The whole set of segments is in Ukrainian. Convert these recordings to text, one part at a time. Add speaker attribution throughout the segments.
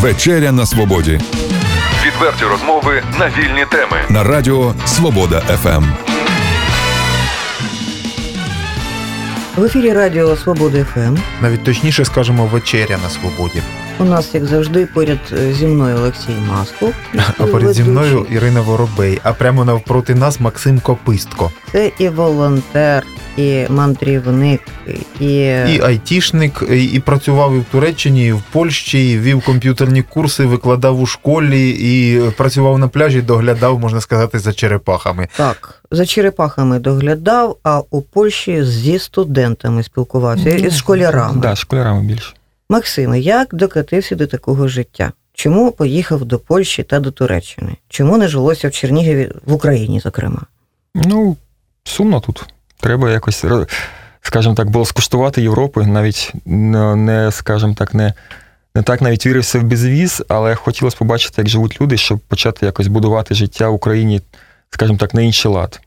Speaker 1: Вечеря на свободі
Speaker 2: Відверті розмови на вільні теми.
Speaker 1: на радіо Свобода. ФМ.
Speaker 3: В ефірі Радіо Свобода ФМ.
Speaker 4: Навіть точніше скажемо вечеря на свободі.
Speaker 3: У нас, як завжди, поряд е, зі мною Олексій Маслов.
Speaker 4: А поряд зі мною Ірина Воробей, а прямо навпроти нас Максим Копистко.
Speaker 3: Це і волонтер, і мандрівник, і,
Speaker 4: І айтішник, і, і працював і в Туреччині, і в Польщі, і вів комп'ютерні курси, викладав у школі, і працював на пляжі, доглядав, можна сказати, за черепахами.
Speaker 3: так, за черепахами доглядав, а у Польщі зі студентами спілкувався, і з школярами.
Speaker 5: Да, з школярами більше.
Speaker 3: Максиме, як докатився до такого життя? Чому поїхав до Польщі та до Туреччини? Чому не жилося в Чернігові, в Україні, зокрема?
Speaker 5: Ну, сумно тут. Треба якось, скажімо так, було скуштувати Європи, навіть не, не, скажімо так, не, не так навіть вірився в безвіз, але хотілося побачити, як живуть люди, щоб почати якось будувати життя в Україні, скажімо так, на інший лад.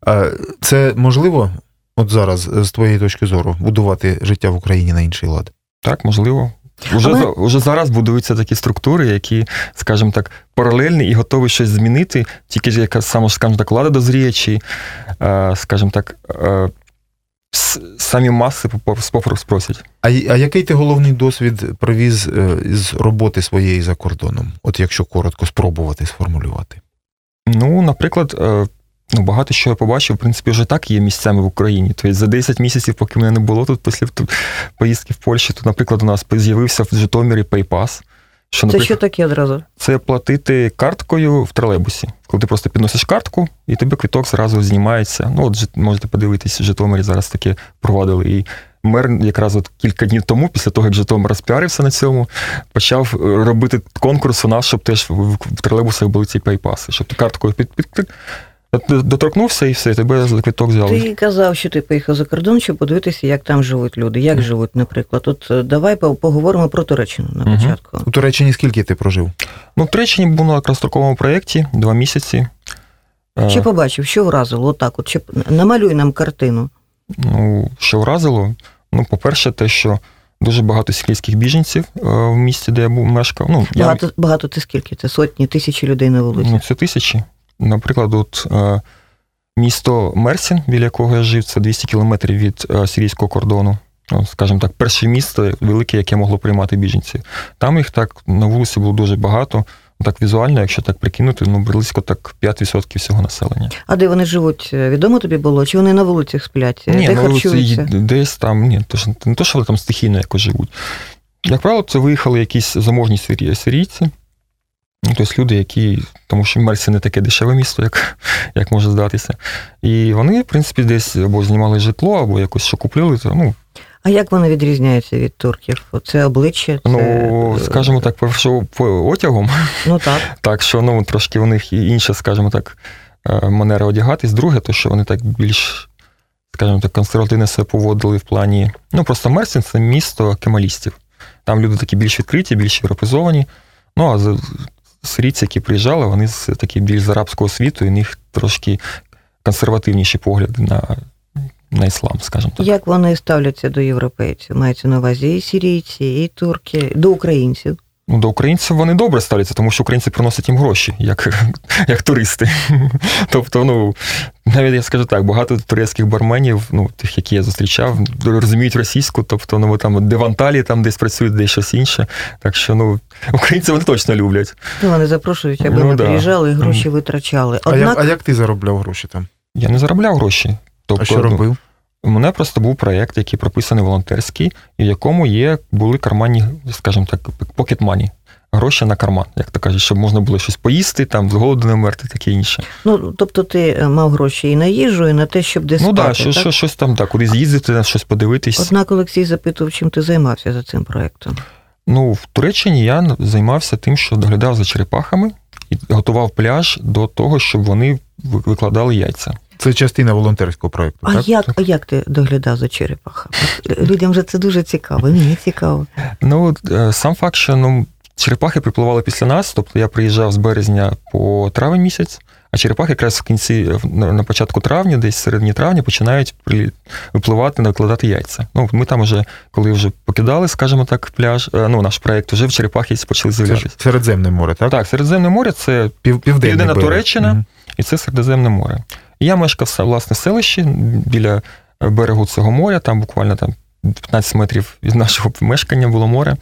Speaker 4: А це можливо, от зараз, з твоєї точки зору, будувати життя в Україні на інший лад?
Speaker 5: Так, можливо. Уже,
Speaker 3: Але-
Speaker 5: уже зараз будуються такі структури, які, скажімо так, паралельні і готові щось змінити, тільки ж яка саме, скажімо так, влада дозріє, чи, е, скажімо так, е, самі маси попо- спопору спросять.
Speaker 4: А, а який ти головний досвід привіз е, з роботи своєї за кордоном? От якщо коротко спробувати сформулювати.
Speaker 5: Ну, наприклад, ну, багато що я побачив, в принципі, вже так є місцями в Україні. Тобто за 10 місяців, поки мене не було тут після тут, поїздки в Польщі, то, наприклад, у нас з'явився в Житомирі PayPass. Що,
Speaker 3: Це що таке одразу?
Speaker 5: це платити карткою в тролейбусі. Коли ти просто підносиш картку, і тобі квиток зразу знімається. Ну, от можете подивитись, в Житомирі зараз таке провадили. І мер якраз от кілька днів тому, після того, як Житомир розпіарився на цьому, почав е, робити конкурс у нас, щоб теж в, в тролейбусах були ці пейпаси, щоб ти карткою під, під, під, доторкнувся і все, і тебе за квиток взяли.
Speaker 3: Ти казав, що ти поїхав за кордон, щоб подивитися, як там живуть люди, як живуть, наприклад. От е, давай поговоримо про Туреччину на початку.
Speaker 4: У Туреччині скільки ти прожив?
Speaker 5: Ну, в Туреччині був на короткостроковому проєкті два місяці. Е,
Speaker 3: Що побачив, що вразило? Отак, от, щоб намалюй нам картину.
Speaker 5: Ну, що вразило? Ну, по-перше, те, що дуже багато сирійських біженців е, в місті, де я був мешкав. Ну, я,
Speaker 3: Багато, багато це скільки? Це сотні, тисячі людей на вулиці.
Speaker 5: ну, це тисячі. Наприклад, от е, місто Мерсін, біля якого я жив, це 200 кілометрів від е, сирійського кордону. Ну, скажімо так, перше місто велике, яке могло приймати біженців. Там їх так на вулиці було дуже багато. Так візуально, якщо так прикинути, ну близько так 5% всього населення.
Speaker 3: А де вони живуть? е, Відомо тобі було? Чи вони на вулицях сплять?
Speaker 5: Ні,
Speaker 3: де
Speaker 5: це
Speaker 3: харчуються?
Speaker 5: десь там, ні, то не то, що вони там стихійно якось живуть. Як правило, це виїхали якісь заможні сирі- сирійці. Ну, тобто люди, які, тому що Мерсі не таке дешеве місто, як, як може здатися. І вони, в принципі, десь або знімали житло, або якось що купили. То, ну,
Speaker 3: А як вони відрізняються від турків? Це обличчя? Це...
Speaker 5: ну, скажімо так, по одягом,
Speaker 3: Ну так.
Speaker 5: так що ну, трошки у них інша, скажімо так, е, манера одягатись. Друге, то що вони так більш, скажімо так, консервативно себе поводили в плані. Ну, просто Мерсін це місто кемалістів. Там люди такі більш відкриті, більш європезовані. Ну, а сирійці, які приїжджали, вони з такі більш з арабського світу, і в них трошки консервативніші погляди на, на іслам, скажімо так.
Speaker 3: Як вони ставляться до європейців? Мається на увазі і сирійці, і турки, до українців.
Speaker 5: Ну, до українців вони добре ставляться, тому що українці приносять їм гроші, як, як туристи. Тобто, ну, навіть я скажу так, багато турецьких барменів, ну, тих, які я зустрічав, розуміють російську, тобто, ну, там, де в Анталії там десь працюють, де щось інше. Так що, ну, українці вони точно люблять.
Speaker 3: Ну, вони запрошують, аби
Speaker 5: Ну,
Speaker 3: ми
Speaker 5: да.
Speaker 3: приїжджали і гроші витрачали.
Speaker 4: А, як, а як ти заробляв гроші там?
Speaker 5: Я не заробляв гроші. Тобто,
Speaker 4: А що
Speaker 5: ну,
Speaker 4: робив?
Speaker 5: У мене просто був проєкт, який прописаний волонтерський, і в якому є, були карманні, скажімо так, pocket money. Гроші на карман, як то кажуть, щоб можна було щось поїсти, там з голоду не вмерти, таке інше.
Speaker 3: ну, тобто ти е, мав гроші і на їжу, і на те, щоб десь
Speaker 5: ну
Speaker 3: спати,
Speaker 5: да, що,
Speaker 3: так?
Speaker 5: що, щось там, так, кудись їздити, на щось подивитись.
Speaker 3: Однак Олексій запитував, чим ти займався за цим проєктом.
Speaker 5: Ну, в Туреччині я займався тим, що доглядав за черепахами і готував пляж до того, щоб вони викладали яйця.
Speaker 4: Це частина волонтерського проєкту,
Speaker 3: А
Speaker 4: так?
Speaker 3: як, а як ти доглядав за черепахами? Е, Людям же це дуже цікаво, мені цікаво.
Speaker 5: Ну, е, сам факт, що ну, черепахи припливали після нас, тобто я приїжджав з березня по травень місяць, а черепахи якраз в кінці, на на початку травня, десь середині травня, починають при, випливати, накладати яйця. Ну, Ми там вже, коли вже покидали, скажімо так, пляж, е, ну, наш проєкт, вже в черепахи почали з'являтися.
Speaker 4: Середземне море, так?
Speaker 5: Так, Середземне море це
Speaker 4: Пів,
Speaker 5: Південна. Туреччина.
Speaker 4: Мгм.
Speaker 5: і це Середземне море. Я мешкав власне в селищі біля берегу цього моря, там буквально там 15 метрів від нашого мешкання було море.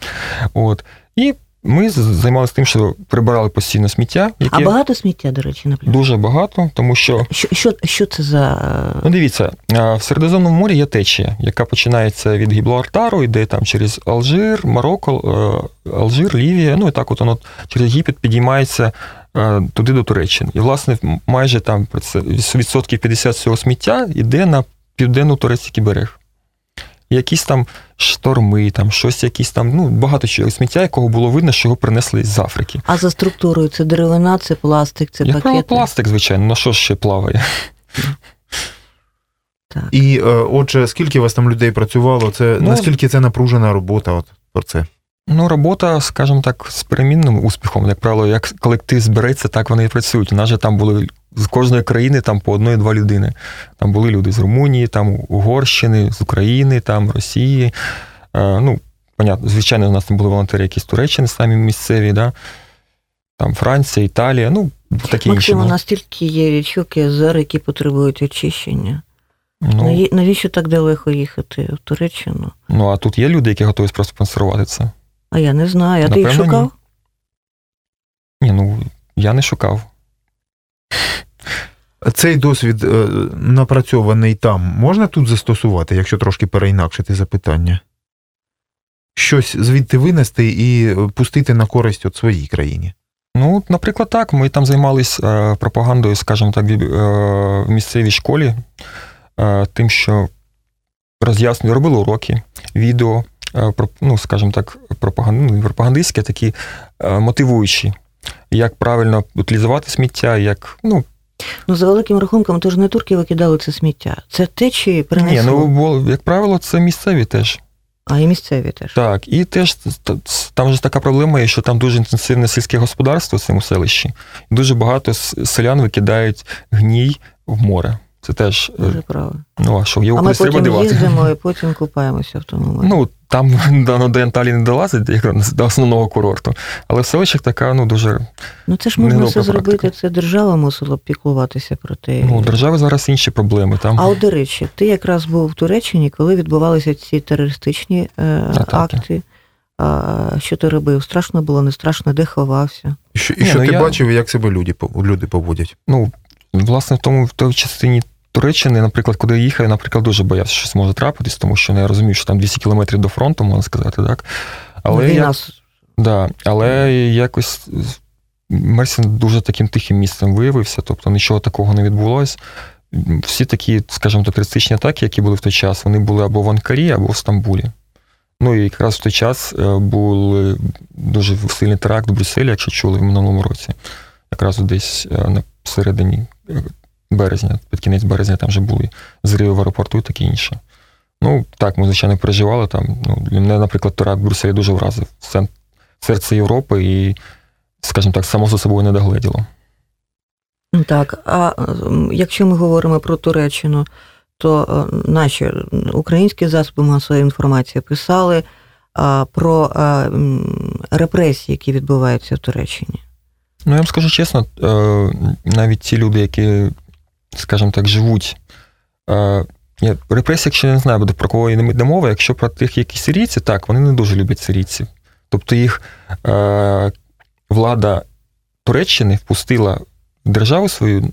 Speaker 5: От. І ми займалися тим, що прибирали постійно сміття,
Speaker 3: А багато сміття, до речі, на пляжі?
Speaker 5: дуже багато, тому що
Speaker 3: Що, що, що це за.
Speaker 5: Ну, дивіться, в Середземному морі є течія, яка починається від Гіблартару, йде там через Алжир, Марокко, е, Алжир, Лівія, ну і так от воно через Єгипет підіймається е, туди до Туреччини. І, власне, майже там відсотків 50 цього сміття йде на південно-турецький берег. Якісь там шторми, там щось, якісь там, ну, багато чого сміття, якого було видно, що його принесли з Африки.
Speaker 3: А за структурою це деревина, це пластик, це
Speaker 5: Як
Speaker 3: пакети.
Speaker 5: пластик, звичайно, на що ж ще плаває?
Speaker 3: Так.
Speaker 4: І, е, отже, скільки у вас там людей працювало? Це,
Speaker 5: Ну,
Speaker 4: наскільки це напружена робота? От, про це?
Speaker 5: Ну, робота, скажімо так, з перемінним успіхом. Як правило, як колектив збереться, так вони і працюють. У нас же там були з кожної країни там по одної-два людини. Там були люди з Румунії, там Угорщини, з України, там Росії. Е, ну, понятно, звичайно, у нас там були волонтери, якісь з Туреччини самі місцеві, да? там Франція, Італія, ну, такі інші.
Speaker 3: Максимо,
Speaker 5: були.
Speaker 3: настільки є річок і озер, які потребують очищення.
Speaker 5: Ну,
Speaker 3: Наві- Навіщо так далеко їхати в Туреччину?
Speaker 5: ну, а тут є люди, які готові проспонсорувати це.
Speaker 3: А я не знаю. А ти їх шукав?
Speaker 5: ні. Ні, ну я не шукав.
Speaker 4: Цей досвід е, напрацьований там можна тут застосувати, якщо трошки переінакшити запитання? Щось звідти винести і е, пустити на користь от своїй країні.
Speaker 5: Ну, наприклад, так. Ми там займалися е, пропагандою, скажімо так, в, місцевій школі, тим, що роз'яснювали, робили уроки, відео, ну, скажімо так, ну, пропагандистські, такі е, мотивуючі, як правильно утилізувати сміття, як. Ну,
Speaker 3: Ну, за великим рахунком, то ж не турки викидали це сміття. Це течії
Speaker 5: ні,
Speaker 3: принесли.
Speaker 5: ну, бо, як правило, це місцеві теж.
Speaker 3: А і місцеві теж.
Speaker 5: Так, і теж там же така проблема є, що там дуже інтенсивне сільське господарство в цьому селищі. Дуже багато селян викидають гній в море. Це теж, е,
Speaker 3: Дуже право.
Speaker 5: ну а що, його
Speaker 3: А ми
Speaker 5: кудись треба
Speaker 3: їздимо і потім купаємося в тому морі.
Speaker 5: Ну, там до, до Анталії не долазить як до основного курорту, але в селищах така, ну, дуже.
Speaker 3: Ну це ж можна все зробити,
Speaker 5: практика.
Speaker 3: це держава мусила б піклуватися про те.
Speaker 5: Ну, у держави зараз інші проблеми. Там
Speaker 3: А от, до речі, ти якраз був в Туреччині, коли відбувалися ці терористичні е, акти. А, що ти робив? Страшно було, не страшно, де ховався?
Speaker 4: І що, і
Speaker 5: Ні,
Speaker 4: що
Speaker 5: ну,
Speaker 4: ти
Speaker 5: я-
Speaker 4: бачив, як себе люди, люди поводять?
Speaker 5: ну, власне, в тому в той частині Туреччини, наприклад, куди я їхав, я, наприклад, дуже боявся, що щось може трапитись, тому що ну, я розумію, що там 200 кілометрів до фронту, можна сказати, так. Але я, да, але якось Мерсін дуже таким тихим місцем виявився, тобто нічого такого не відбулося. Всі такі, скажімо так, терористичні атаки, які були в той час, вони були або в Анкарі, або в Стамбулі. Ну і якраз в той час е, був дуже сильний теракт в Брюсселі, якщо чули в минулому році. Якраз десь е, на середині е, березня, під кінець березня там вже були зриви в аеропорту і таке інше. Ну, так, ми, звичайно, переживали там. Ну, мене, наприклад, теракт в Брюсселі дуже вразив. Це серце Європи і, скажімо так, само за собою не догледіло.
Speaker 3: Так, а якщо ми говоримо про Туреччину, то е, наші українські засоби масової інформації писали про а, репресії, які відбуваються в Туреччині.
Speaker 5: Ну, я вам скажу чесно, е, навіть ті люди, які, скажімо так, живуть. е, репресії, якщо я не знаю, буде про кого йде мова, якщо про тих, які сирійці, так, вони не дуже люблять сирійців. Тобто їх е, влада Туреччини впустила в державу свою,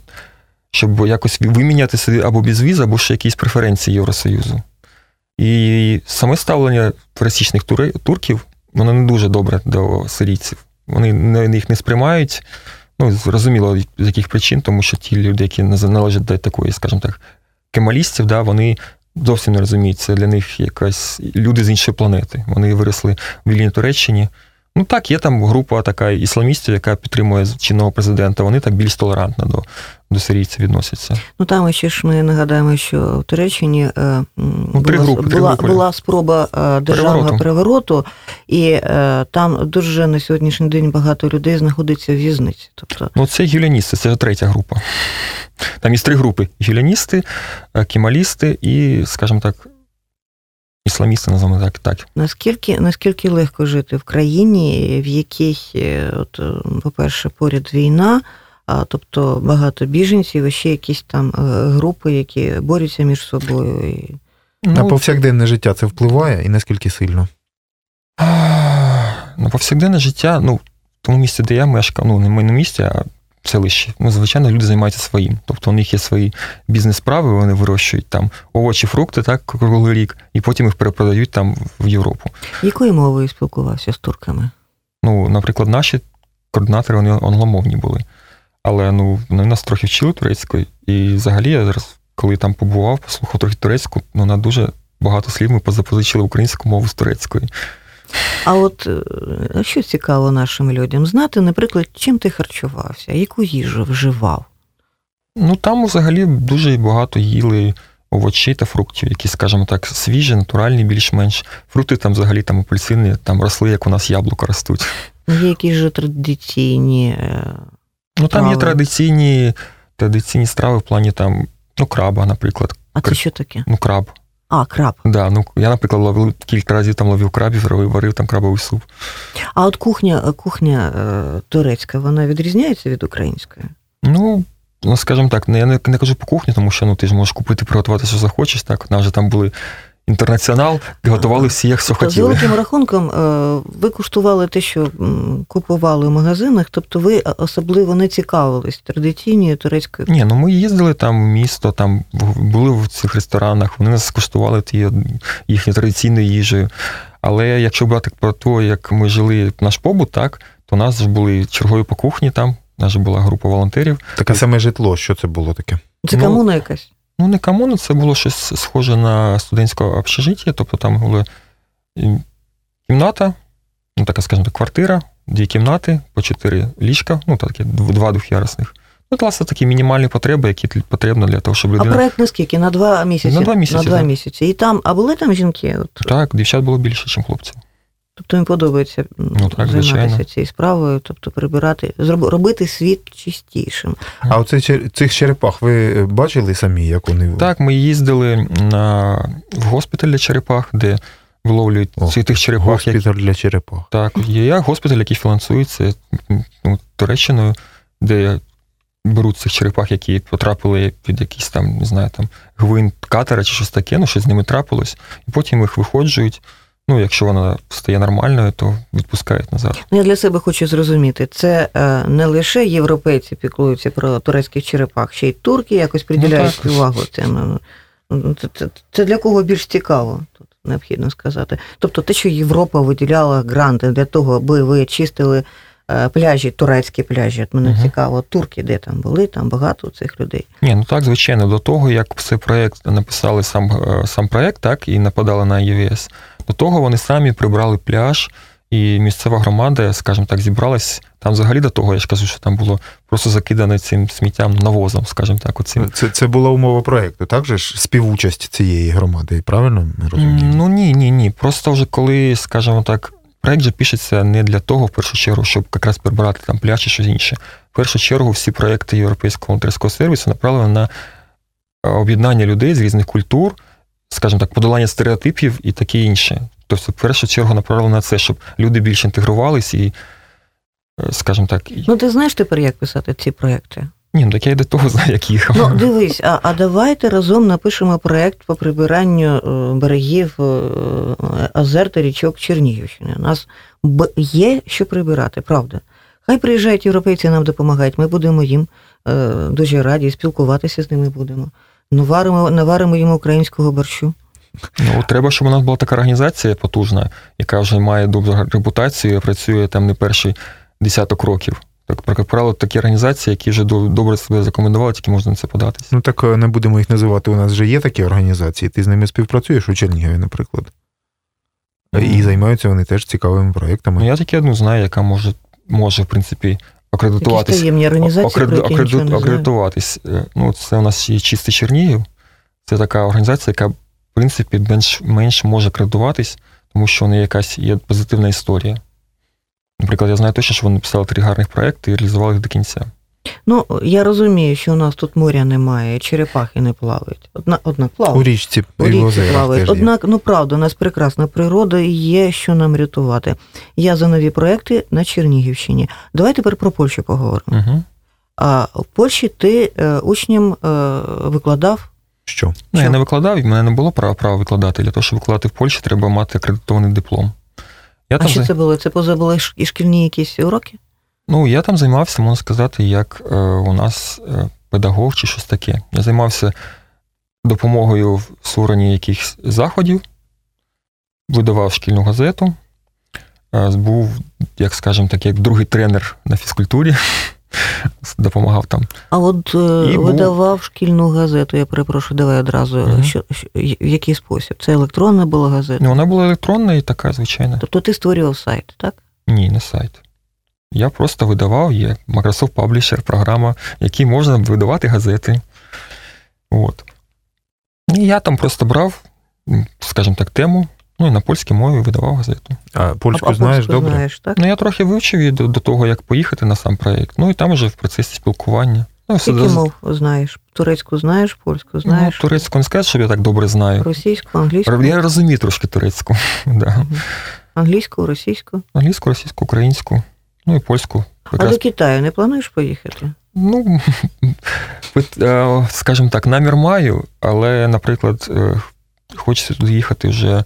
Speaker 5: щоб якось виміняти собі або безвіз, або ще якісь преференції Євросоюзу. І саме ставлення пересічних турків, воно не дуже добре до сирійців. Вони їх не сприймають. Ну, зрозуміло, з яких причин, тому що ті люди, які належать до такої, скажімо так, кемалістів, да, вони зовсім не розуміють. Це для них якась люди з іншої планети. Вони виросли в вільній Туреччині, Ну так, є там група така ісламістів, яка підтримує чинного президента. Вони так більш толерантно до, до сирійців відносяться.
Speaker 3: Ну там ще ж ми нагадаємо, що в Туреччині е,
Speaker 5: Ну, три
Speaker 3: була,
Speaker 5: групи, три
Speaker 3: була,
Speaker 5: групи.
Speaker 3: була спроба е, державного
Speaker 5: Перевороту.
Speaker 3: перевороту, і е, там дуже на сьогоднішній день багато людей знаходиться в в'язниці. Тобто,
Speaker 5: Ну, це гюляністи, це третя група. Там є три групи: гюляністи, е, кемалісти і, скажімо так, ісламісти, називаємо так. так.
Speaker 3: наскільки, наскільки легко жити в країні, в якій, е, от, е, по-перше, поряд війна, а, тобто багато біженців, і ще якісь там е, групи, які борються між собою. І...
Speaker 4: На
Speaker 5: Ну,
Speaker 4: повсякденне життя це впливає і наскільки сильно?
Speaker 5: На повсякденне життя, ну, в тому місці, де я мешкав, ну, не в моєму місті, а селищі. Ну, звичайно, люди займаються своїм. Тобто у них є свої бізнес-справи, вони вирощують там овочі, фрукти, так, круглий рік, і потім їх перепродають там в Європу.
Speaker 3: Якою мовою спілкувався з турками?
Speaker 5: Ну, наприклад, наші координатори вони англомовні були. Але ну, вони нас трохи вчили турецькою. І взагалі, я зараз, коли там побував, послухав трохи турецьку, ну, на дуже багато слів ми позапозичили українську мову з турецької.
Speaker 3: А от е, що цікаво нашим людям знати, наприклад, чим ти харчувався, яку їжу вживав?
Speaker 5: Ну там взагалі дуже багато їли овочей та фруктів, які, скажімо так, свіжі, натуральні, більш-менш. Фрукти там взагалі там апельсини, там росли, як у нас яблука ростуть.
Speaker 3: Є якісь же традиційні. е,
Speaker 5: Ну там є традиційні, традиційні страви в плані там, ну, краба, наприклад.
Speaker 3: А це що таке?
Speaker 5: Ну, краб.
Speaker 3: А, краб.
Speaker 5: Да, ну я, наприклад, ловив кілька разів там ловив крабів, варив, варив там крабовий суп.
Speaker 3: А от кухня, кухня е, турецька, вона відрізняється від української?
Speaker 5: Ну, ну, скажімо так, ну, я не, не кажу по кухні, тому що ну, ти ж можеш купити, приготувати, що захочеш. Так, у нас вже там були інтернаціонал, і готували всі, як що
Speaker 3: Тобто, з великим рахунком, е, ви куштували те, що купували в магазинах, тобто ви особливо не цікавились традиційною турецькою
Speaker 5: Ні, ну ми їздили там в місто, там були в цих ресторанах, вони нас скуштували ті їхньою традиційною їжею. Але якщо брати про те, як ми жили наш побут, так, то у нас ж були чергові по кухні там, у нас була група волонтерів.
Speaker 4: Таке саме житло, що це було таке?
Speaker 3: Це
Speaker 5: Ну,
Speaker 3: комуна якась?
Speaker 5: Ну, не комуна, це було щось схоже на студентське общежиття, тобто там була кімната, ну така, скажімо так, квартира, дві кімнати, по чотири ліжка, ну такі дв- два двох'ярусних. Ну, власне, такі мінімальні потреби, які потрібно для того, щоб
Speaker 3: А
Speaker 5: людина.
Speaker 3: проект наскільки? На два місяці?
Speaker 5: На два місяці,
Speaker 3: На два місяці. І там, а були там жінки? От,
Speaker 5: Так, дівчат було більше, ніж хлопців.
Speaker 3: Тобто їм подобається
Speaker 5: Ну, так,
Speaker 3: займатися
Speaker 5: звичайно.
Speaker 3: цією справою, тобто прибирати, робити світ чистішим.
Speaker 4: А оце цих черепах ви бачили самі, як вони
Speaker 5: Так, ми їздили на, в госпіталь для черепах, де виловлюють ці тих черепах, які
Speaker 4: госпіталь для черепах.
Speaker 5: Так, є госпіталь, який фінансується ну, Туреччиною, де беруть цих черепах, які потрапили під якийсь там, не знаю, там гвинт катера чи щось таке, ну щось з ними трапилось, і потім їх виходжують. Ну, якщо вона стає нормальною, то відпускають назад.
Speaker 3: Ну, Я для себе хочу зрозуміти, це е, не лише європейці піклуються про турецьких черепах, ще й турки якось приділяють
Speaker 5: так.
Speaker 3: увагу цим. Ну, Це, це, це для кого більш цікаво, тут необхідно сказати. Тобто те, що Європа виділяла гранти для того, аби ви чистили е, пляжі, турецькі пляжі. От мене
Speaker 5: Мгм.
Speaker 3: цікаво, турки де там були, там багато цих людей.
Speaker 5: Ні, ну так, звичайно, до того, як цей проєкт написали сам, е, сам проєкт, так, і нападали на ЄВС, до того вони самі прибрали пляж, і місцева громада, скажімо так, зібралась. Там взагалі до того, я ж кажу, що там було просто закидане цим сміттям навозом, скажімо так, оцим.
Speaker 4: Це, це була умова проєкту, так же ж? Співучасть цієї громади, правильно ми розуміємо?
Speaker 5: Ну ні, ні, ні. Просто вже коли, скажімо так, проект же пишеться не для того, в першу чергу, щоб якраз прибирати там пляж чи щось інше. В першу чергу всі проекти Європейського волонтерського сервісу направлені на е, об'єднання людей з різних культур, скажімо так, подолання стереотипів і таке інше. Тобто, в першу чергу направлено на це, щоб люди більше інтегрувались і, е, скажімо так, і...
Speaker 3: Ну, ти знаєш тепер, як писати ці проекти?
Speaker 5: ні, ну так я й до того знаю, як їхав.
Speaker 3: Ну, дивись, а, а давайте разом напишемо проект по прибиранню е, берегів е, озер та річок Чернігівщини. У нас є що прибирати, правда. Хай приїжджають європейці, нам допомагають. Ми будемо їм е, дуже раді, спілкуватися з ними будемо. Ну, варимо, наваримо їм українського борщу.
Speaker 5: Ну, треба, щоб у нас була така організація потужна, яка вже має добру репутацію, працює там не перший десяток років. Так, як правило, такі організації, які вже добре себе закомендували, тільки можна на це податись.
Speaker 4: Ну так е, не будемо їх називати. У нас вже є такі організації. Ти з ними співпрацюєш у Чернігові, наприклад. І займаються вони теж цікавими проєктами.
Speaker 5: Ну, я тільки одну знаю, яка може, може в принципі,
Speaker 3: Якісь
Speaker 5: акредитуватись.
Speaker 3: таємні організації, акред, не
Speaker 5: акредитуватись. Е, Ну, це у нас є чистий Чернігів. Це така організація, яка, в принципі, менш, менш може акредитуватись, тому що неї якась є позитивна історія. Наприклад, я знаю точно, що вони писали три гарних проекти і реалізували їх до кінця.
Speaker 3: Ну, я розумію, що у нас тут моря немає, черепахи не плавають. Однак, однак
Speaker 4: У річці
Speaker 3: У річці плавають. Однак, ну правда, у нас прекрасна природа і є що нам рятувати. Я за нові проекти на Чернігівщині. Давай тепер про Польщу поговоримо.
Speaker 5: Угу.
Speaker 3: А в Польщі ти е, учням е, викладав.
Speaker 4: Що?
Speaker 5: Ну, я не викладав, і в мене не було права, права викладати. Для того, щоб викладати в Польщі, треба мати акредитований диплом. Я
Speaker 3: А
Speaker 5: там,
Speaker 3: що це було? Це поза були і шкільні якісь уроки?
Speaker 5: Ну, я там займався, можна сказати, як е, у нас е, педагог чи щось таке. Я займався допомогою в створенні якихось заходів, видавав шкільну газету, е, був, як скажемо так, як другий тренер на фізкультурі, допомагав там.
Speaker 3: А от
Speaker 5: І був-
Speaker 3: видавав шкільну газету, я перепрошую, давай одразу.
Speaker 5: Мгм.
Speaker 3: Що, що, в який спосіб? Це електронна була газета?
Speaker 5: Ну, вона була електронна і така, звичайна.
Speaker 3: Тобто ти створював сайт, так?
Speaker 5: Ні, не сайт. Я просто видавав, є Microsoft Publisher, програма, в якій можна видавати газети. От. І я там просто брав, скажімо так, тему, ну і на польській мові видавав газету.
Speaker 4: А польську
Speaker 3: а,
Speaker 4: знаєш добре?
Speaker 3: знаєш, так?
Speaker 5: Ну, я трохи вивчив її до, до того, як поїхати на сам проєкт. Ну і там вже в процесі спілкування. Ну, все
Speaker 3: Скільки
Speaker 5: до-
Speaker 3: мов знаєш? Турецьку знаєш, польську знаєш?
Speaker 5: ну, турецьку не сказати, щоб я так добре знаю.
Speaker 3: російську, англійську,
Speaker 5: Я розумію трошки турецьку. Да.
Speaker 3: англійську, російську.
Speaker 5: Англійську, російську, українську, ну і польську.
Speaker 3: А до Китаю не плануєш поїхати?
Speaker 5: Ну, е, скажімо так, намір маю, але, наприклад, е, хочеться туди їхати вже,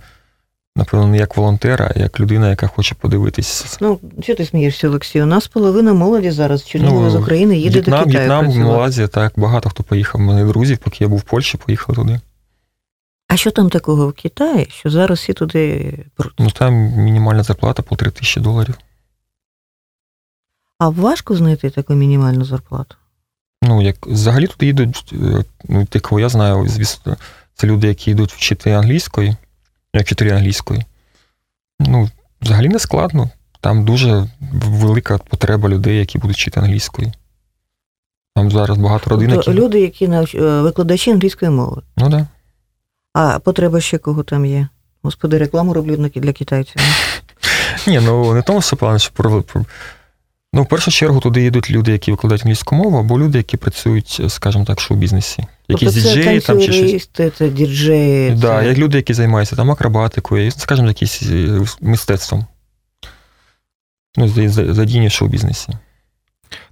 Speaker 5: напевно, не як волонтер, а як людина, яка хоче подивитись.
Speaker 3: Ну, що ти смієшся, Олексій? У нас половина молоді зараз Чернігова
Speaker 5: Ну,
Speaker 3: з України їде
Speaker 5: В'єтнам,
Speaker 3: до Китаю
Speaker 5: В'єтнам,
Speaker 3: працювати.
Speaker 5: Малайзія, так, багато хто поїхав. У мене друзі, поки я був в Польщі, поїхали туди.
Speaker 3: А що там такого в Китаї, що зараз всі туди пруть?
Speaker 5: Ну там мінімальна зарплата по 3 тисячі доларів.
Speaker 3: А важко знайти таку мінімальну зарплату?
Speaker 5: Ну, як взагалі туди їдуть, е, ну, кого я знаю, звісно, це люди, які йдуть вчити англійської, як вчителі англійської. Ну, взагалі не складно. Там дуже велика потреба людей, які будуть вчити англійською. Там зараз багато родин,
Speaker 3: Тобто
Speaker 5: які...
Speaker 3: люди, які навч... е, викладачі англійської мови.
Speaker 5: Ну, да.
Speaker 3: А потреба ще кого там є? Господи, рекламу роблю для китайців.
Speaker 5: Ні, ну не тому, що план, що про... Ну, в першу чергу туди їдуть люди, які викладають англійську мову, або люди, які працюють, скажімо так, в шоу-бізнесі. Якісь
Speaker 3: тобто
Speaker 5: діджеї там чи щось.
Speaker 3: танцюристи, це діджеї.
Speaker 5: Да,
Speaker 3: це...
Speaker 5: як люди, які займаються там акробатикою, скажімо, якимось е, мистецтвом. Ну, за- за- задіяні в шоу-бізнесі.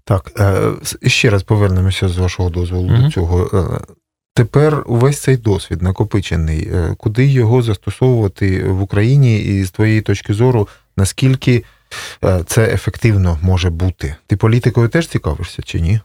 Speaker 4: Так, е, ще раз повернемося з вашого дозволу
Speaker 5: Мгм.
Speaker 4: до цього. Е, Тепер увесь цей досвід накопичений, куди його застосовувати в Україні, і з твоєї точки зору, наскільки це ефективно може бути? Ти політикою теж цікавишся чи ні?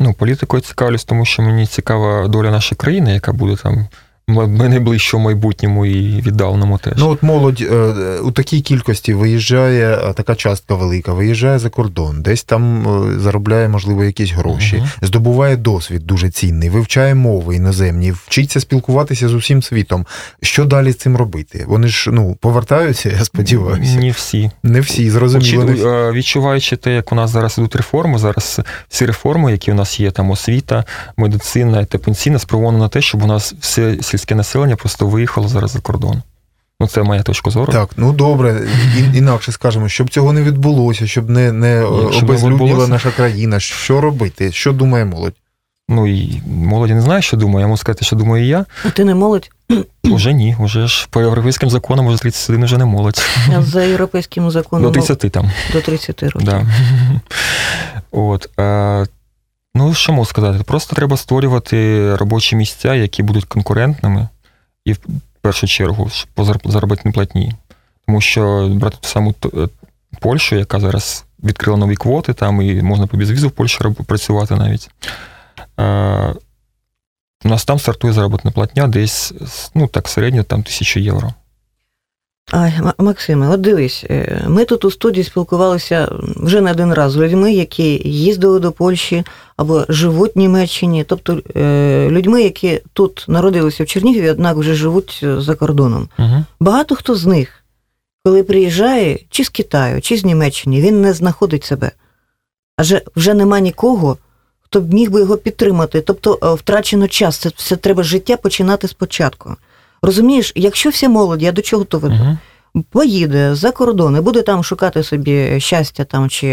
Speaker 5: Ну, політикою цікавлюсь, тому що мені цікава доля нашої країни, яка буде там в найближчому майбутньому і віддаленому теж.
Speaker 4: Ну, от молодь е, у такій кількості виїжджає, е, така частка велика, виїжджає за кордон, десь там е, заробляє, можливо, якісь гроші,
Speaker 5: Мгм.
Speaker 4: здобуває досвід дуже цінний, вивчає мови іноземні, вчиться спілкуватися з усім світом. Що далі з цим робити? Вони ж ну повертаються, я сподіваюся.
Speaker 5: Не всі.
Speaker 4: Не всі, зрозуміло.
Speaker 5: Очі- е, Відчуваючи те, як у нас зараз ідуть реформи, зараз всі реформи, які у нас є, там освіта, медицина та пенсійна, спрямовано на те, щоб у нас все сільське населення просто виїхало зараз за кордон. Ну, це моя точка зору.
Speaker 4: Так, ну добре, ін- інакше скажемо, щоб цього не відбулося, щоб не, не обезлюдніла наша країна. Що робити? Що думає молодь?
Speaker 5: Ну і молоді не знає, що думає. Я можу сказати, що думаю і я.
Speaker 3: А ти не молодь?
Speaker 5: Уже ні, уже ж по європейським законам уже з 31 вже не молодь.
Speaker 3: А За європейським законом
Speaker 5: До 30 там.
Speaker 3: до 30 років.
Speaker 5: Да. От. Ну, що можу сказати? Просто треба створювати робочі місця, які будуть конкурентними, і в першу чергу по зар- заробітній платні. Тому що брати ту саму е, Польщу, яка зараз відкрила нові квоти, там і можна по безвізу в Польщі працювати навіть. Е, у нас там стартує заробітна платня десь, ну так, середньо там тисячу євро.
Speaker 3: Ай, Максиме, от дивись, е, ми тут у студії спілкувалися вже не один раз з людьми, які їздили до Польщі або живуть в Німеччині, тобто е, людьми, які тут народилися в Чернігові, однак вже живуть е, за кордоном.
Speaker 5: Угу.
Speaker 3: Багато хто з них коли приїжджає чи з Китаю, чи з Німеччини, він не знаходить себе. Адже вже нема нікого, хто б міг би його підтримати. Тобто втрачено час. Це все треба життя починати спочатку. Розумієш, якщо вся молодь, я до чого то веду,
Speaker 5: Угу.
Speaker 3: поїде за кордон і буде там шукати собі щастя там чи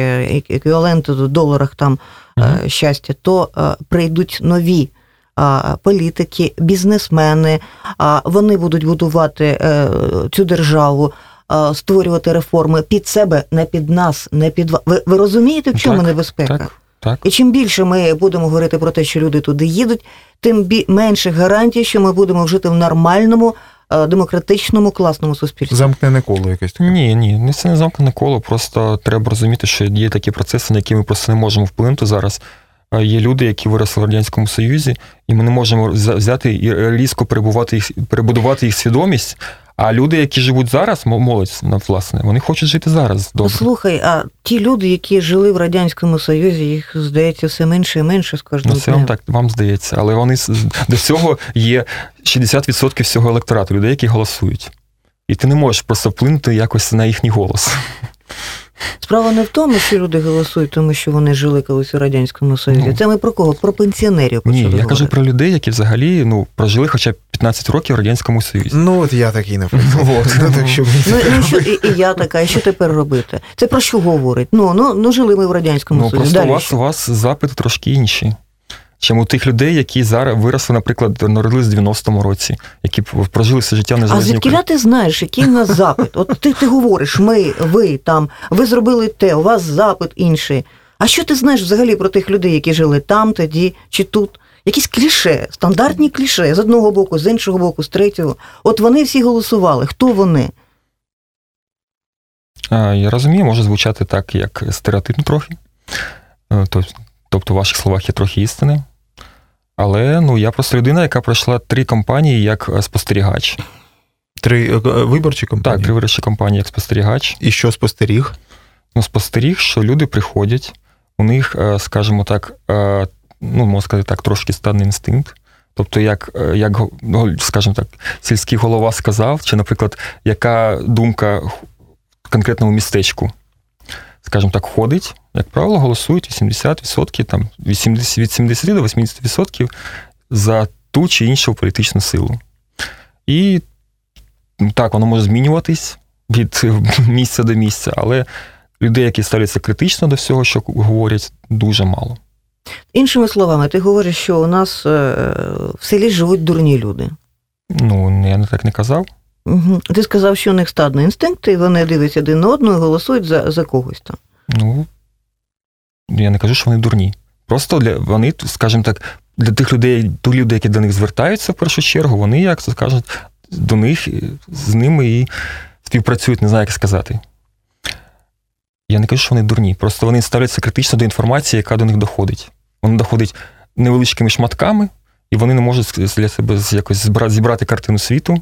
Speaker 3: еквівалент в доларах там е, щастя, то е, прийдуть нові а, політики, бізнесмени, а вони будуть будувати е, цю державу. е, Створювати реформи під себе, не під нас, не під вас. Ви, ви розумієте, в чому
Speaker 5: Так,
Speaker 3: небезпека?
Speaker 5: Так, так.
Speaker 3: І чим більше ми будемо говорити про те, що люди туди їдуть, тим бі- менше гарантій, що ми будемо жити в нормальному, е, демократичному, класному суспільстві.
Speaker 4: Замкнене коло якесь таке.
Speaker 5: Ні, ні, не це не замкнене коло. Просто треба розуміти, що є такі процеси, на які ми просто не можемо вплинути зараз. Є люди, які виросли в радянському Союзі, і ми не можемо взяти і різко перебувати їх, перебудувати їх свідомість. А люди, які живуть зараз, молодь власне, вони хочуть жити зараз
Speaker 3: Ну,
Speaker 5: добре.
Speaker 3: слухай, а ті люди, які жили в Радянському Союзі, їх здається все менше і менше з кожним
Speaker 5: Ну, це вам так вам здається, але вони до цього є 60% всього електорату, людей, які голосують. І ти не можеш просто вплинути якось на їхній голос.
Speaker 3: Справа не в тому, що люди голосують, тому що вони жили колись у Радянському Союзі.
Speaker 5: Ну.
Speaker 3: Це ми про кого? Про пенсіонерів почали
Speaker 5: Ні, я кажу про людей, які взагалі ну, прожили хоча б 15 років в Радянському Союзі.
Speaker 4: Ну, от я такий, наприклад.
Speaker 5: Вот.
Speaker 4: Ну, так
Speaker 3: Ну, ну що, і, і я така, і що тепер робити? Це про що говорить? Ну, ну, ну жили ми в Радянському
Speaker 5: Ну,
Speaker 3: Союзі.
Speaker 5: просто у вас,
Speaker 3: що?
Speaker 5: у вас запити трошки інші. Чим у тих людей, які зараз виросли, наприклад, народились в 90-му році, які прожили все життя в
Speaker 3: А звідки
Speaker 5: Україні.
Speaker 3: ти знаєш, який в нас запит? От ти, ти говориш, ми, ви там, ви зробили те, у вас запит інший. А що ти знаєш взагалі про тих людей, які жили там, тоді чи тут? Якісь кліше, стандартні кліше з одного боку, з іншого боку, з третього. От вони всі голосували. Хто вони?
Speaker 5: Я розумію, може звучати так, як стереотипно трохи. Е, Тобто в ваших словах є трохи істини. Але ну, я просто людина, яка пройшла три кампанії як е, спостерігач.
Speaker 4: Три е, е, виборчі
Speaker 5: Так,
Speaker 4: компанії.
Speaker 5: три виборчі кампанії як спостерігач.
Speaker 4: І що спостеріг?
Speaker 5: Ну, спостеріг, що люди приходять, у них, скажімо так, ну, можна сказати так, трошки стадний інстинкт. Тобто, як, е, як ну, скажімо так, сільський голова сказав, чи, наприклад, яка думка в конкретному містечку, скажімо так, ходить, як правило, голосують 80%, там, 80, від 70 до 80% за ту чи іншу політичну силу. І ну, так, воно може змінюватись від місця до місця, але людей, які ставляться критично до всього, що говорять, дуже мало.
Speaker 3: Іншими словами, ти говориш, що у нас е, в селі живуть дурні люди.
Speaker 5: Ну, я не так не казав.
Speaker 3: Угу. Ти сказав, що у них стадний інстинкт, і вони дивляться один на одного і голосують за, за когось там.
Speaker 5: Ну, я не кажу, що вони дурні. Просто для вони, скажімо так, для тих людей, тих людей, які до них звертаються в першу чергу, вони, як це кажуть, до них е, з ними і співпрацюють, не знаю, як сказати. Я не кажу, що вони дурні. Просто вони ставляться критично до інформації, яка до них доходить. Вона доходить невеличкими шматками, і вони не можуть для себе якось збра- зібрати картину світу,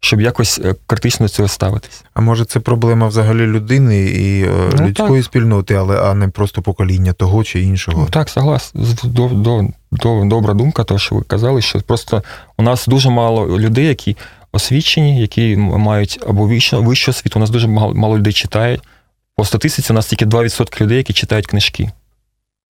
Speaker 5: щоб якось е, критично до цього ставитись.
Speaker 4: А може це проблема взагалі людини і е,
Speaker 5: Ну,
Speaker 4: людської спільноти, але а не просто покоління того чи іншого.
Speaker 5: Ну, так, соглас. До, до, до, добра думка, то, що ви казали, що просто у нас дуже мало людей, які освічені, які мають або вищу, вищу освіту. У нас дуже мало, мало людей читають. По статистиці у нас тільки 2% людей, які читають книжки.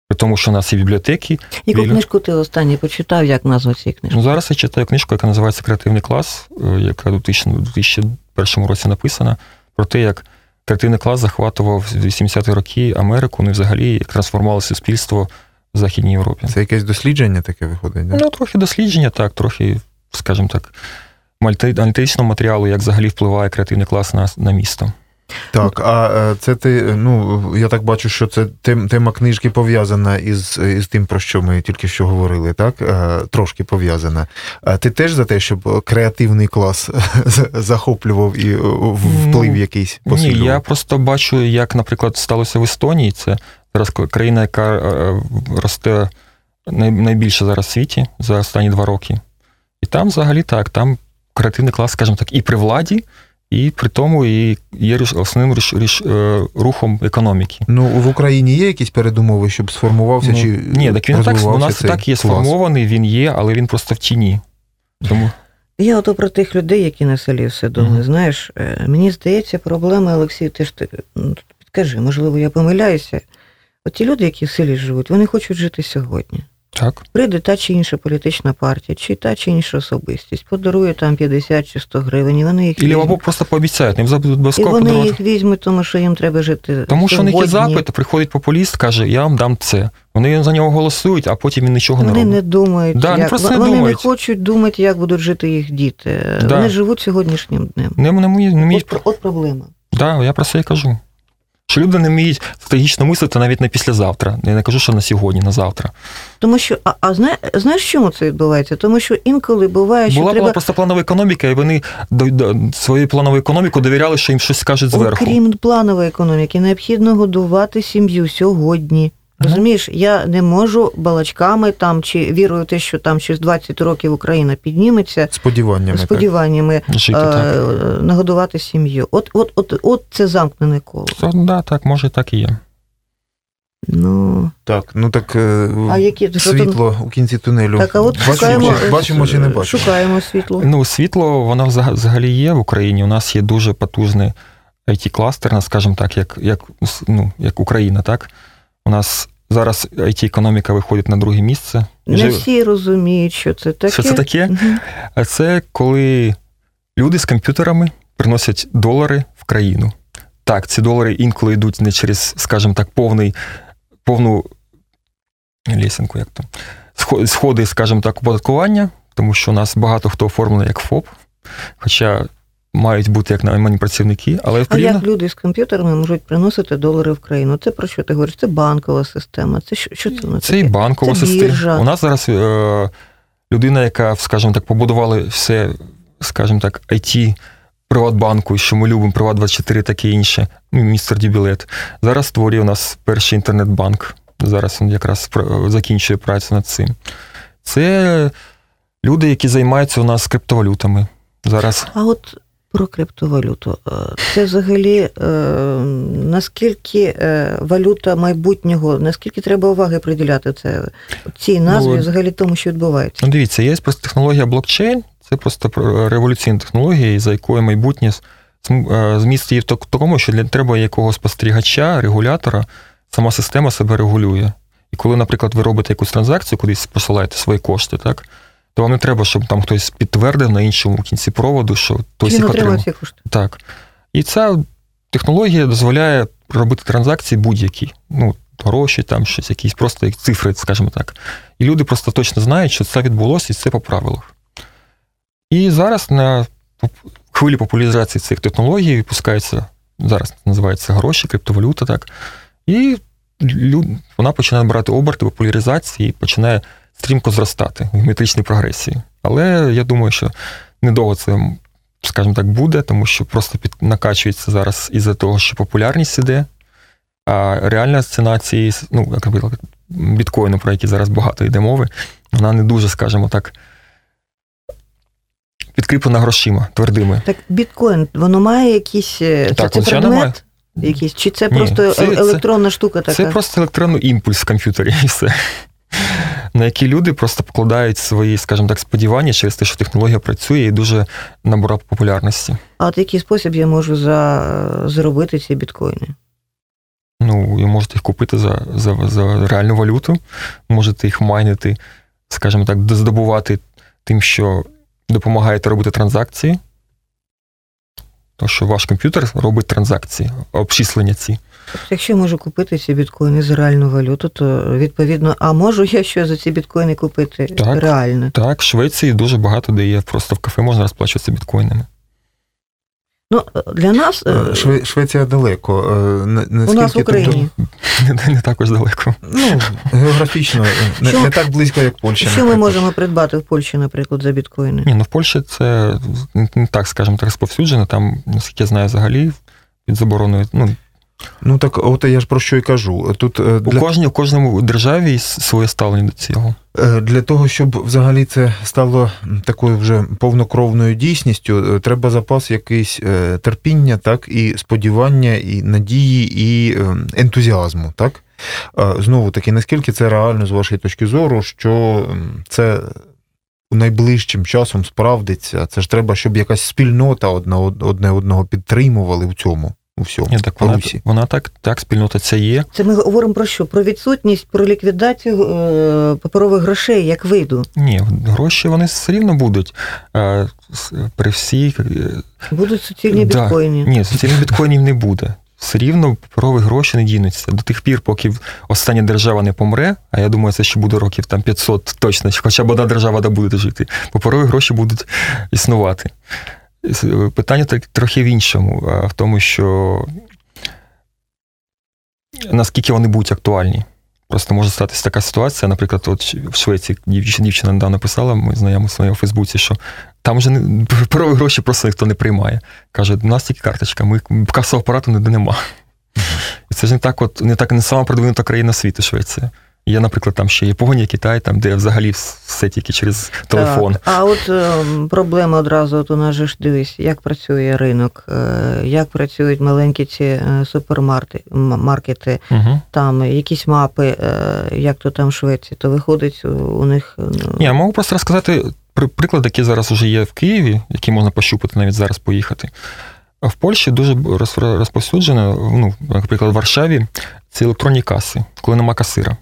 Speaker 5: При тому, що у нас є бібліотеки.
Speaker 3: Яку
Speaker 5: Вільно.
Speaker 3: книжку ти останнє почитав, як назва цієї книжки?
Speaker 5: Ну, зараз я читаю книжку, яка називається Креативний клас, е, яка у 2001 році написана, про те, як креативний клас захватував в 80-ті роки Америку, ну і взагалі як трансформувалося суспільство в Західній Європі.
Speaker 4: Це якесь дослідження таке виходить, да?
Speaker 5: Ну, трохи дослідження, так, трохи, скажімо так, мальти- аналітичного матеріалу, як взагалі впливає креативний клас на, на місто.
Speaker 4: Так, а е, це ти, ну я так бачу, що це тем- тема книжки пов'язана із, із тим, про що ми тільки що говорили, так? Е, Трошки пов'язана. А ти теж за те, щоб креативний клас захоплював і е, вплив
Speaker 5: Ну,
Speaker 4: якийсь
Speaker 5: Ні, я просто бачу, як, наприклад, сталося в Естонії. Це зараз країна, яка е, росте найбільше зараз в світі за останні два роки. І там взагалі так, там креативний клас, скажімо так, і при владі, і при тому і є ріш- основним е, рухом економіки.
Speaker 4: Ну, в Україні є якісь передумови, щоб сформувався
Speaker 5: Ну,
Speaker 4: чи
Speaker 5: ні, так він так, у нас і так є
Speaker 4: клас?
Speaker 5: сформований, він є, але він просто в тіні. Тому
Speaker 3: Я ото про тих людей, які на селі все думаю.
Speaker 5: Мгм.
Speaker 3: Знаєш, е, мені здається, проблема, Олексій, ти ж ти ну, підкажи, можливо, я помиляюся. От ті люди, які в селі живуть, вони хочуть жити сьогодні.
Speaker 5: Так.
Speaker 3: Прийде та чи інша політична партія, чи та чи інша особистість, подарує там 50 чи 100 гривень, і вони їх
Speaker 5: Ілі
Speaker 3: візьмуть.
Speaker 5: або просто пообіцяють, не будуть
Speaker 3: І вони
Speaker 5: подарувати.
Speaker 3: їх візьмуть, тому що їм треба жити.
Speaker 5: Тому що у них є запит, приходить популіст, каже, я вам дам це. Вони за нього голосують, а потім він нічого не
Speaker 3: Вони не думають,
Speaker 5: Да, вони
Speaker 3: як...
Speaker 5: просто не
Speaker 3: вони
Speaker 5: думають.
Speaker 3: не хочуть думати, як будуть жити їх діти.
Speaker 5: Да.
Speaker 3: Вони живуть сьогоднішнім днем.
Speaker 5: Не, не, вміють- не вміють.
Speaker 3: От, от проблема.
Speaker 5: Да, я про це і кажу. Що люди не вміють стратегічно мислити навіть не післязавтра. Я не кажу, що на сьогодні, на завтра.
Speaker 3: Тому що, а, а зна, знаєш, чому це відбувається? Тому що інколи буває, що
Speaker 5: Була
Speaker 3: треба,
Speaker 5: була просто планова економіка, і вони до, до, до своєї планової економіки довіряли, що їм щось скажуть зверху.
Speaker 3: окрім планової економіки, необхідно годувати сім'ю сьогодні. Розумієш, я не можу балачками там чи вірою те, що там через 20 років Україна підніметься,
Speaker 4: Сподіваннями.
Speaker 3: сподіваннями е,
Speaker 5: так.
Speaker 3: нагодувати сім'ю. От, от, от, от це замкнене коло.
Speaker 5: Да, так, може, так і є.
Speaker 3: Ну,
Speaker 4: Так, ну так е,
Speaker 3: а які
Speaker 4: світло у кінці тунелю.
Speaker 3: Так, а от
Speaker 4: бачимо,
Speaker 3: шукаємо,
Speaker 4: чи, бачимо чи не бачимо.
Speaker 3: шукаємо світло.
Speaker 5: Ну, світло, воно взага- взагалі є в Україні. У нас є дуже потужний IT-кластер, скажімо так, як, як, ну, як Україна, так? У нас зараз IT-економіка виходить на друге місце.
Speaker 3: Не
Speaker 5: Вже-
Speaker 3: всі розуміють, що це таке.
Speaker 5: Що це таке? А це коли люди з комп'ютерами приносять долари в країну. Так, ці долари інколи йдуть не через, скажімо так, повний, повну лісенку, як там, сходи, скажімо так, оподаткування, тому що у нас багато хто оформлений як ФОП, хоча мають бути як наймані працівники, але
Speaker 3: А як люди з комп'ютерами можуть приносити долари в країну? Це про що ти говориш? Це банкова система. Це що, що це на
Speaker 5: Це і банкова
Speaker 3: Це
Speaker 5: система.
Speaker 3: біржа.
Speaker 5: У нас зараз е, людина, яка, скажімо так, побудували все, скажімо так, IT Приватбанку, що ми любимо, Приват24 таке інше, ну, містер Дібілет. Зараз створює у нас перший інтернет-банк. Зараз він якраз закінчує працю над цим. Це люди, які займаються у нас криптовалютами. Зараз
Speaker 3: А от про криптовалюту. Е, Це взагалі е, наскільки е, валюта майбутнього, наскільки треба уваги приділяти це цій назві,
Speaker 5: Ну,
Speaker 3: взагалі тому, що відбувається?
Speaker 5: Ну, дивіться, є просто технологія блокчейн, це просто про- революційна технологія, за якою майбутнє зміст її в такому, що для треба якогось спостерігача, регулятора, сама система себе регулює. І коли, наприклад, ви робите якусь транзакцію, кудись посилаєте свої кошти, так, то вам не треба, щоб там хтось підтвердив на іншому кінці проводу, що хтось їх
Speaker 3: отримав.
Speaker 5: Так. І ця технологія дозволяє робити транзакції будь-які. Ну, гроші, там щось, якісь просто як цифри, скажімо так. І люди просто точно знають, що це відбулося і це по правилах. І зараз на хвилі популяризації цих технологій випускаються, зараз називається гроші, криптовалюта, так. І лю- вона починає набирати оберти популяризації і починає стрімко зростати в геометричній прогресії. Але я думаю, що недовго це, скажімо так, буде, тому що просто під, накачується зараз із-за того, що популярність іде, а реальна ціна цієї, ну, як наприклад, біткоїну, про який зараз багато йде мови, вона не дуже, скажімо так, підкріплена грошима твердими.
Speaker 3: Так, біткоін, воно має якісь. е,
Speaker 5: Так,
Speaker 3: це предмет? Якийсь, чи це
Speaker 5: Ні,
Speaker 3: просто
Speaker 5: це-
Speaker 3: е-
Speaker 5: це-
Speaker 3: штука така?
Speaker 5: Це просто електронний імпульс в комп'ютері і все. На які люди просто покладають свої, скажімо так, сподівання через те, що технологія працює і дуже набула популярності.
Speaker 3: А от який спосіб я можу за... заробити ці біткоїни?
Speaker 5: Ну, і можете їх купити за, за, за реальну валюту, можете їх майнити, скажімо так, здобувати тим, що допомагаєте робити транзакції. То, що ваш комп'ютер робить транзакції, обчислення ці.
Speaker 3: Якщо я можу купити ці біткоїни за реальну валюту, то відповідно, а можу я що за ці біткоїни купити
Speaker 5: Так.
Speaker 3: реально?
Speaker 5: Так, в Швеції дуже багато де є. Просто в кафе можна розплачуватися біткоїнами.
Speaker 3: Ну, для нас е,
Speaker 4: Е, Шве- Швеція далеко. е, на-
Speaker 3: у нас в Україні.
Speaker 5: Не, не також далеко.
Speaker 4: Ну, географічно е, не,
Speaker 3: Що-
Speaker 4: не так близько, як Польща.
Speaker 3: Що ми можемо придбати в Польщі, наприклад, за біткоїни?
Speaker 5: Ні, ну в Польщі це не не так, скажімо так, розповсюджено. Там, наскільки я знаю, взагалі під забороною. Ну,
Speaker 4: Ну так, от я ж про що й кажу. Тут е,
Speaker 5: у кожній, у кожному державі своє ставлення до цього.
Speaker 4: е, для того, щоб взагалі це стало такою вже повнокровною дійсністю, е, треба запас якийсь терпіння, так, і сподівання, і надії, і ентузіазму, так? Знову таки, наскільки це реально з вашої точки зору, що це найближчим часом справдиться? Це ж треба, щоб якась спільнота одне одного підтримували в цьому. У всьому
Speaker 5: Ні, так вона, вона так, так, спільнота це є.
Speaker 3: Це ми говоримо про що? Про відсутність, про ліквідацію е, паперових грошей як виду.
Speaker 5: Ні, гроші вони все рівно будуть. Е, При всій. е,
Speaker 3: Будуть суцільні
Speaker 5: Да.
Speaker 3: біткоїни.
Speaker 5: Ні, суцільних біткоїнів не буде. Все рівно паперові гроші не дінуться. До тих пір, поки остання держава не помре, а я думаю, це ще буде років там 500 точно, хоча б одна держава да буде жити, паперові гроші будуть існувати. Питання трохи в іншому, в тому, що наскільки вони будуть актуальні. Просто може статися така ситуація, наприклад, от в Швеції дівчина, дівчина недавно писала, ми знайомі в своєму Фейсбуці, що там вже паперові гроші просто ніхто не приймає. Каже, у нас тільки карточка, ми касового апарату ніде нема. І це ж не так, от не так не сама продвинута країна світу, Швеція. Є, наприклад, там ще Японія, Китай, там, де взагалі все тільки через телефон.
Speaker 3: Так. А от е, проблема одразу, от у нас же ж дивись, як працює ринок, е, як працюють маленькі ці е, супермаркети,
Speaker 5: Угу.
Speaker 3: там якісь мапи, е, як то там в Швеції, то виходить у- них. е, ну,
Speaker 5: Ні, я можу просто розказати приклад, який зараз вже є в Києві, який можна пощупати навіть зараз поїхати. В Польщі дуже роз- розповсюджено, ну, наприклад, в Варшаві це електронні каси, коли нема касира.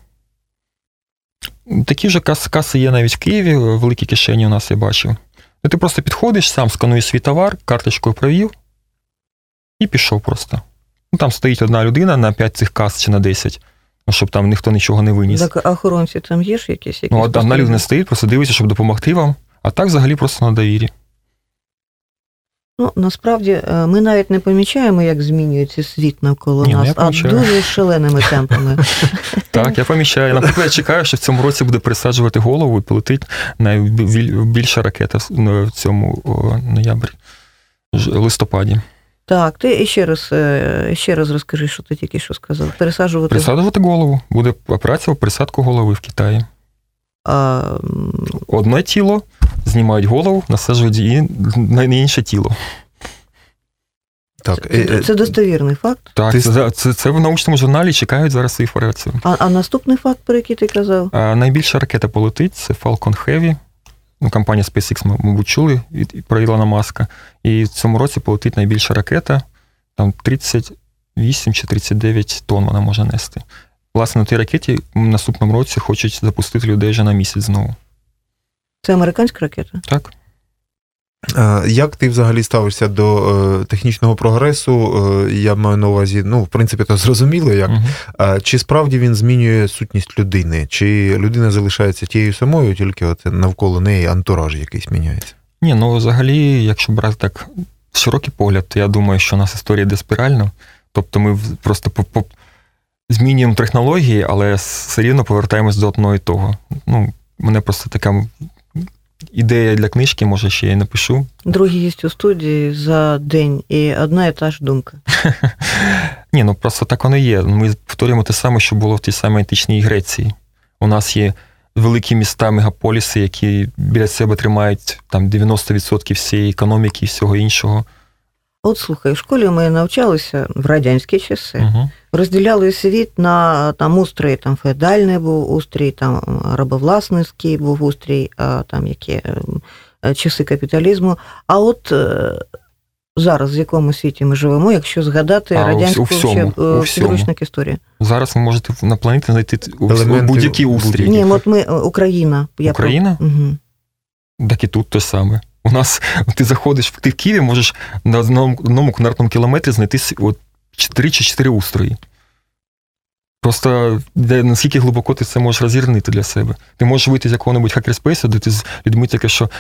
Speaker 5: Такі ж каси, каси є навіть в Києві, в великій кишені у нас я бачив. Де ти просто підходиш, сам скануєш свій товар, карточкою провів і пішов просто. Ну, там стоїть одна людина на 5 цих кас чи на 10, ну, щоб там ніхто нічого не виніс.
Speaker 3: Так, охоронці там є ж якісь? якісь
Speaker 5: Ну, одна людина стоїть, просто дивиться, щоб допомогти вам, а так взагалі просто на довірі.
Speaker 3: Ну, насправді, е, ми навіть не помічаємо, як змінюється світ навколо
Speaker 5: Ні, ну,
Speaker 3: нас, а дуже шаленими темпами.
Speaker 5: Так, я помічаю. Наприклад, я чекаю, що в цьому році буде пересаджувати голову і полетить найбільша ракета в- ну, цьому ноябрі, листопаді.
Speaker 3: Так, ти ще раз, е, ще раз розкажи, що ти тільки що сказав. Пересаджувати
Speaker 5: Пересаджувати голову. Буде операція по пересадку голови в Китаї.
Speaker 3: а,
Speaker 5: Одне тіло, знімають голову, насаджують її на інше тіло.
Speaker 4: Так, е,
Speaker 3: це,
Speaker 4: е,
Speaker 3: це достовірний факт.
Speaker 5: Так,
Speaker 4: Ти-
Speaker 5: це, це, це в научному журналі чекають зараз свою операцію.
Speaker 3: А, а наступний факт, про який ти казав?
Speaker 5: А найбільша ракета полетить це Falcon Heavy. Ну, компанія SpaceX, ми, мабуть, чули від про Ілона Маска. І в цьому році полетить найбільша ракета, там 38 чи 39 тонн вона може нести. Власне, на тій ракеті в наступному році хочуть запустити людей вже на місяць знову.
Speaker 3: Це американська ракета?
Speaker 5: Так?
Speaker 4: Як ти взагалі ставишся до е, технічного прогресу? Е, Я маю на увазі, ну, в принципі, то зрозуміло, як.
Speaker 5: Угу.
Speaker 4: А Чи справді він змінює сутність людини? Чи людина залишається тією самою, тільки от навколо неї антураж якийсь міняється?
Speaker 5: Ні, ну взагалі, якщо брати так широкий погляд, то я думаю, що у нас історія йде спірально. Тобто ми просто по, по, змінюємо технології, але все рівно повертаємось до одного і того. Ну, мене просто така ідея для книжки, може, ще я напишу.
Speaker 3: Другий є у студії за день і одна і та ж думка.
Speaker 5: Ні, ну просто так воно є. Ми повторюємо те саме, що було в тій самій античній Греції. У нас є великі міста, мегаполіси, які біля себе тримають там 90% всієї економіки і всього іншого.
Speaker 3: От слухай, в школі ми навчалися в радянські часи.
Speaker 5: Угу.
Speaker 3: Розділяли світ на там устрій, там феодальний був устрій, там рабовласницький був устрій, а там які е, часи капіталізму. А от е, зараз в якому світі ми живемо, якщо згадати
Speaker 5: А,
Speaker 3: радянську ще, е, підручник історії.
Speaker 5: Зараз ви можете на планеті знайти
Speaker 4: Елементи
Speaker 5: будь-який устрій.
Speaker 3: Ні, от ми е, Україна. Я про-
Speaker 5: Україна?
Speaker 3: Мгм.
Speaker 5: Так і тут те саме. У нас ти заходиш, ти в Києві можеш на одному, квадратному кілометрі знайти от 3 чи 4 устрої. Просто де, наскільки глибоко ти це можеш розірнити для себе. Ти можеш вийти з якого-небудь хакерспейсу, де ти з людьми таке, що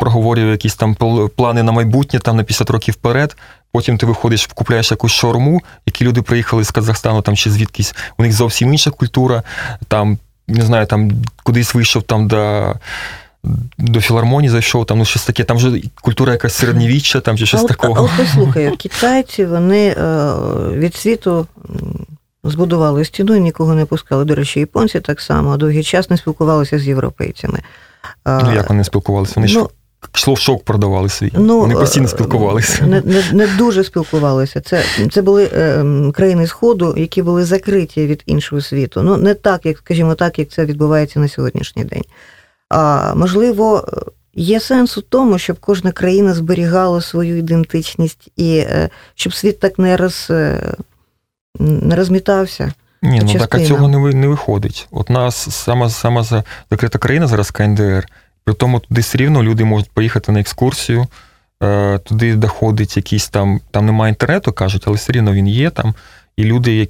Speaker 5: проговорює якісь там плани на майбутнє, там на 50 років вперед. Потім ти виходиш, купляєш якусь шаурму, які люди приїхали з Казахстану там чи звідкись. У них зовсім інша культура. Там, не знаю, там кудись вийшов там до до філармонії зайшов, там ну щось таке, там вже культура якась середньовіччя, там чи щось
Speaker 3: а от,
Speaker 5: такого.
Speaker 3: А от послухай, китайці вони е, від світу збудували стіну і нікого не пускали. До речі, японці так само довгий час не спілкувалися з європейцями.
Speaker 5: Ну як вони спілкувалися? Вони
Speaker 3: ну,
Speaker 5: шло- шок продавали свій.
Speaker 3: Ну,
Speaker 5: вони постійно
Speaker 3: е,
Speaker 5: спілкувалися.
Speaker 3: Не, не, не дуже спілкувалися. Це, це були е, країни Сходу, які були закриті від іншого світу. Ну, не так, як, скажімо так, як це відбувається на сьогоднішній день. А можливо, є сенс у тому, щоб кожна країна зберігала свою ідентичність і е, щоб світ так не роз, е, не розмітався.
Speaker 5: Ні, ну так а цього не, не виходить. От нас сама, сама за- закрита країна зараз КНДР, при тому туди все рівно люди можуть поїхати на екскурсію, е, туди доходить якийсь там, там немає інтернету, кажуть, але все рівно він є там. І люди,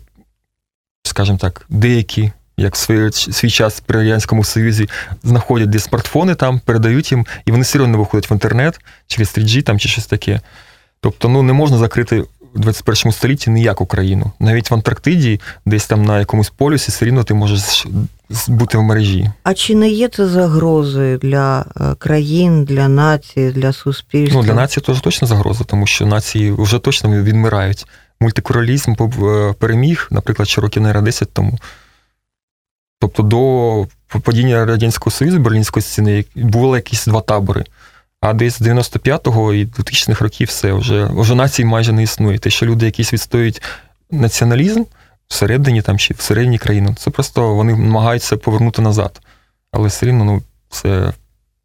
Speaker 5: скажімо так, деякі, як в свій, свій час при Радянському Союзі, знаходять де смартфони там, передають їм, і вони все одно виходять в інтернет через 3G там, чи щось таке. Тобто, ну не можна закрити в 21 столітті ніяку країну. Навіть в Антарктиді, десь там на якомусь полюсі, все рівно ти можеш бути в мережі.
Speaker 3: А чи не є це загрозою для е, країн, для нації, для суспільства?
Speaker 5: Ну, для нації теж точно загроза, тому що нації вже точно відмирають. Мультикуралізм е, переміг, наприклад, ще років, наверное, 10 тому. Тобто до падіння Радянського Союзу, Берлінської стіни, були якісь два табори. А десь з 95-го і 2000-х років все, вже, вже нації майже не існує. Те, що люди якісь відстоюють націоналізм всередині там, чи всередині країни, це просто вони намагаються повернути назад. Але все рівно, ну, це,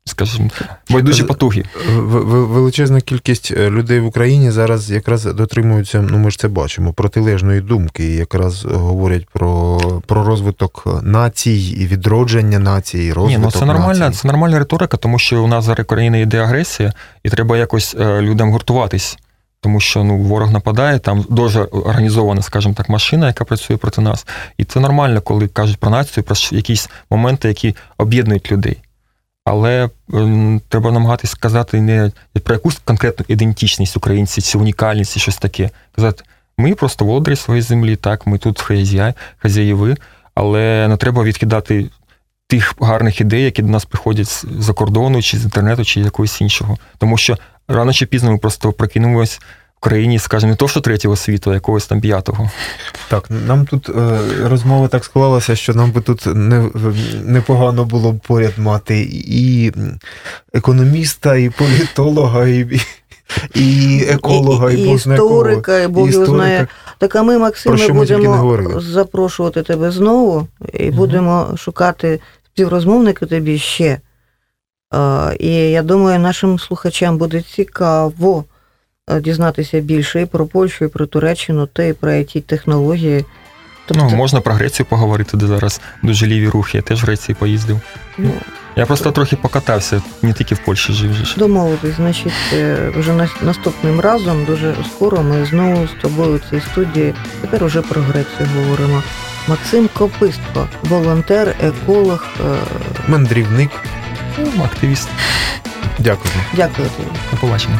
Speaker 5: скажімо, байдужі потуги.
Speaker 4: В- в- Величезна кількість е, людей в Україні зараз якраз дотримуються, ну ми ж це бачимо, протилежної думки, і якраз говорять про, про розвиток націй і відродження націй, і
Speaker 5: Ні, ну це нормальна,
Speaker 4: націй.
Speaker 5: це нормальна риторика, тому що у нас зараз в йде агресія, і треба якось е, людям гуртуватись. Тому що ну, ворог нападає, там дуже організована, скажімо так, машина, яка працює проти нас. І це нормально, коли кажуть про націю, про якісь моменти, які об'єднують людей. Але ем, треба намагатись сказати не про якусь конкретну ідентичність українців, чи унікальність, чи щось таке. Казати, ми просто володарі своєї землі, так, ми тут хазяєви, але не треба відкидати тих гарних ідей, які до нас приходять з-за кордону, чи з інтернету, чи якогось іншого. Тому що рано чи пізно ми просто прокинемось країні, скажімо, не то, що третього світу, а якогось там п'ятого.
Speaker 4: Так, нам тут е, розмова так склалася, що нам би тут не, непогано було б поряд мати і економіста, і політолога, і, і еколога, і,
Speaker 3: і, і
Speaker 4: Бог знає кого.
Speaker 3: історика, і Бог його знає. Так а ми, Максиме,
Speaker 4: ми
Speaker 3: будемо запрошувати тебе знову і
Speaker 4: Мгм.
Speaker 3: будемо шукати співрозмовника тобі ще. А, І я думаю, нашим слухачам буде цікаво е, дізнатися більше і про Польщу, і про Туреччину, та і про it технології. Тобто,
Speaker 5: Ну, можна про Грецію поговорити, де зараз дуже ліві рухи. Я теж в Греції поїздив.
Speaker 3: ну,
Speaker 5: Я просто трохи покатався, не тільки в Польщі жив. же.
Speaker 3: Домовитись, значить, е, вже наступним разом, дуже скоро ми знову з тобою в цій студії. Тепер уже про Грецію говоримо. Максим Копистко, волонтер, еколог. е,
Speaker 4: Мандрівник.
Speaker 5: Ну, активіст.
Speaker 4: Дякую.
Speaker 3: Дякую тобі.
Speaker 5: До побачення.